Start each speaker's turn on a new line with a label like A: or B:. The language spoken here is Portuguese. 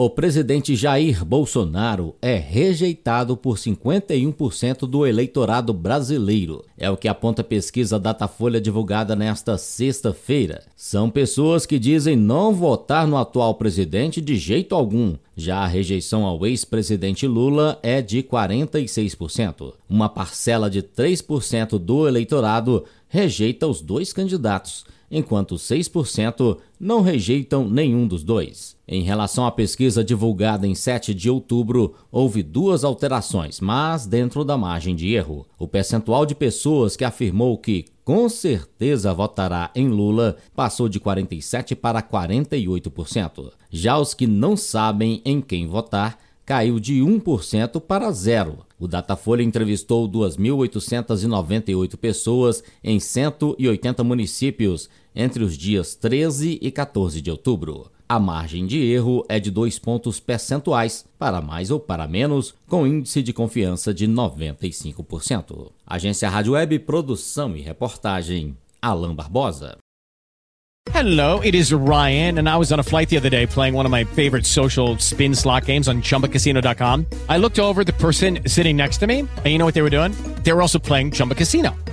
A: O presidente Jair Bolsonaro é rejeitado por 51% do eleitorado brasileiro. É o que aponta a pesquisa Datafolha divulgada nesta sexta-feira. São pessoas que dizem não votar no atual presidente de jeito algum. Já a rejeição ao ex-presidente Lula é de 46%. Uma parcela de 3% do eleitorado rejeita os dois candidatos enquanto 6% não rejeitam nenhum dos dois. Em relação à pesquisa divulgada em 7 de outubro, houve duas alterações, mas dentro da margem de erro. O percentual de pessoas que afirmou que com certeza votará em Lula passou de 47% para 48%. Já os que não sabem em quem votar caiu de 1% para zero. O Datafolha entrevistou 2.898 pessoas em 180 municípios entre os dias 13 e 14 de outubro. A margem de erro é de dois pontos percentuais, para mais ou para menos, com índice de confiança de 95%. Agência Rádio Web, produção e reportagem, Alain Barbosa.
B: Hello, it is Ryan, and I was on a flight the other day playing one of my favorite social spin slot games on chumbacasino.com. I looked over the person sitting next to me, and you know what they were doing? They were also playing Chumba Casino.